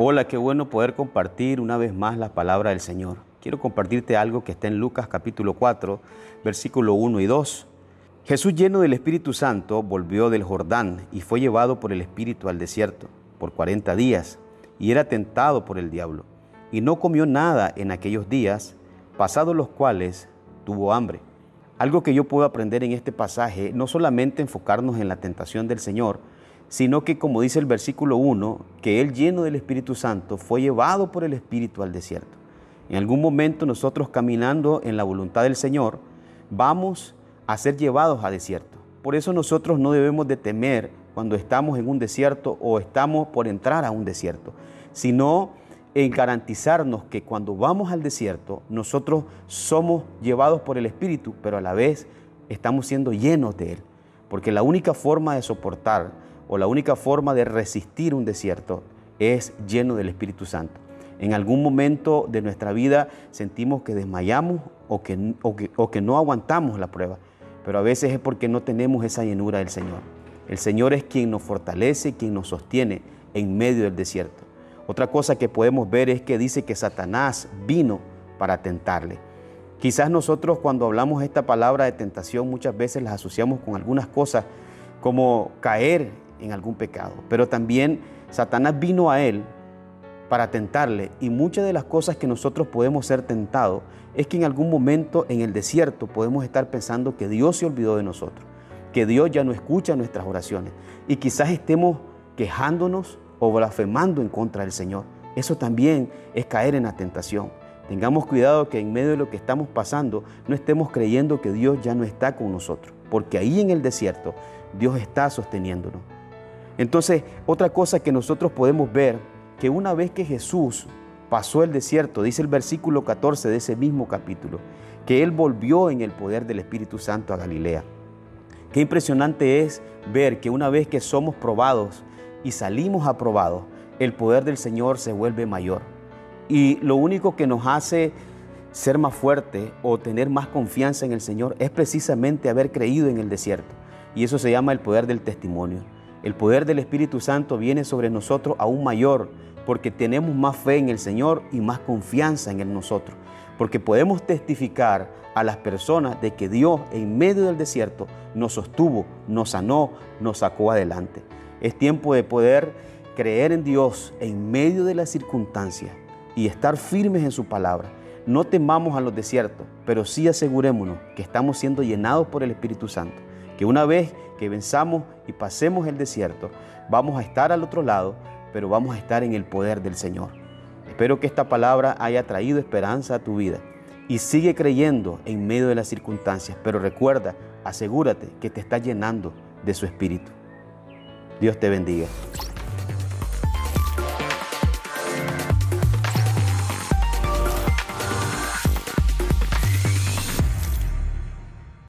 Hola, qué bueno poder compartir una vez más la palabra del Señor. Quiero compartirte algo que está en Lucas capítulo 4, versículo 1 y 2. Jesús lleno del Espíritu Santo volvió del Jordán y fue llevado por el Espíritu al desierto por 40 días y era tentado por el diablo. Y no comió nada en aquellos días, pasados los cuales tuvo hambre. Algo que yo puedo aprender en este pasaje, no solamente enfocarnos en la tentación del Señor, sino que como dice el versículo 1, que Él lleno del Espíritu Santo fue llevado por el Espíritu al desierto. En algún momento nosotros caminando en la voluntad del Señor, vamos a ser llevados a desierto. Por eso nosotros no debemos de temer cuando estamos en un desierto o estamos por entrar a un desierto, sino en garantizarnos que cuando vamos al desierto, nosotros somos llevados por el Espíritu, pero a la vez estamos siendo llenos de Él. Porque la única forma de soportar o la única forma de resistir un desierto es lleno del Espíritu Santo. En algún momento de nuestra vida sentimos que desmayamos o que, o que, no aguantamos la prueba, pero a veces es porque no tenemos esa llenura del Señor. El Señor es quien nos fortalece, quien nos sostiene en medio del desierto. Otra cosa que podemos ver es que dice que Satanás vino para tentarle. Quizás nosotros cuando hablamos esta palabra de tentación muchas veces las asociamos con algunas cosas como caer en algún pecado, pero también Satanás vino a él para tentarle y muchas de las cosas que nosotros podemos ser tentados es que en algún momento en el desierto podemos estar pensando que Dios se olvidó de nosotros, que Dios ya no escucha nuestras oraciones y quizás estemos quejándonos o blasfemando en contra del Señor. Eso también es caer en la tentación. Tengamos cuidado que en medio de lo que estamos pasando no estemos creyendo que Dios ya no está con nosotros, porque ahí en el desierto Dios está sosteniéndonos. Entonces, otra cosa que nosotros podemos ver, que una vez que Jesús pasó el desierto, dice el versículo 14 de ese mismo capítulo, que Él volvió en el poder del Espíritu Santo a Galilea. Qué impresionante es ver que una vez que somos probados y salimos aprobados, el poder del Señor se vuelve mayor. Y lo único que nos hace ser más fuerte o tener más confianza en el Señor es precisamente haber creído en el desierto. Y eso se llama el poder del testimonio. El poder del Espíritu Santo viene sobre nosotros aún mayor porque tenemos más fe en el Señor y más confianza en nosotros. Porque podemos testificar a las personas de que Dios en medio del desierto nos sostuvo, nos sanó, nos sacó adelante. Es tiempo de poder creer en Dios en medio de las circunstancias y estar firmes en su palabra. No temamos a los desiertos, pero sí asegurémonos que estamos siendo llenados por el Espíritu Santo que una vez que venzamos y pasemos el desierto, vamos a estar al otro lado, pero vamos a estar en el poder del Señor. Espero que esta palabra haya traído esperanza a tu vida y sigue creyendo en medio de las circunstancias, pero recuerda, asegúrate que te está llenando de su espíritu. Dios te bendiga.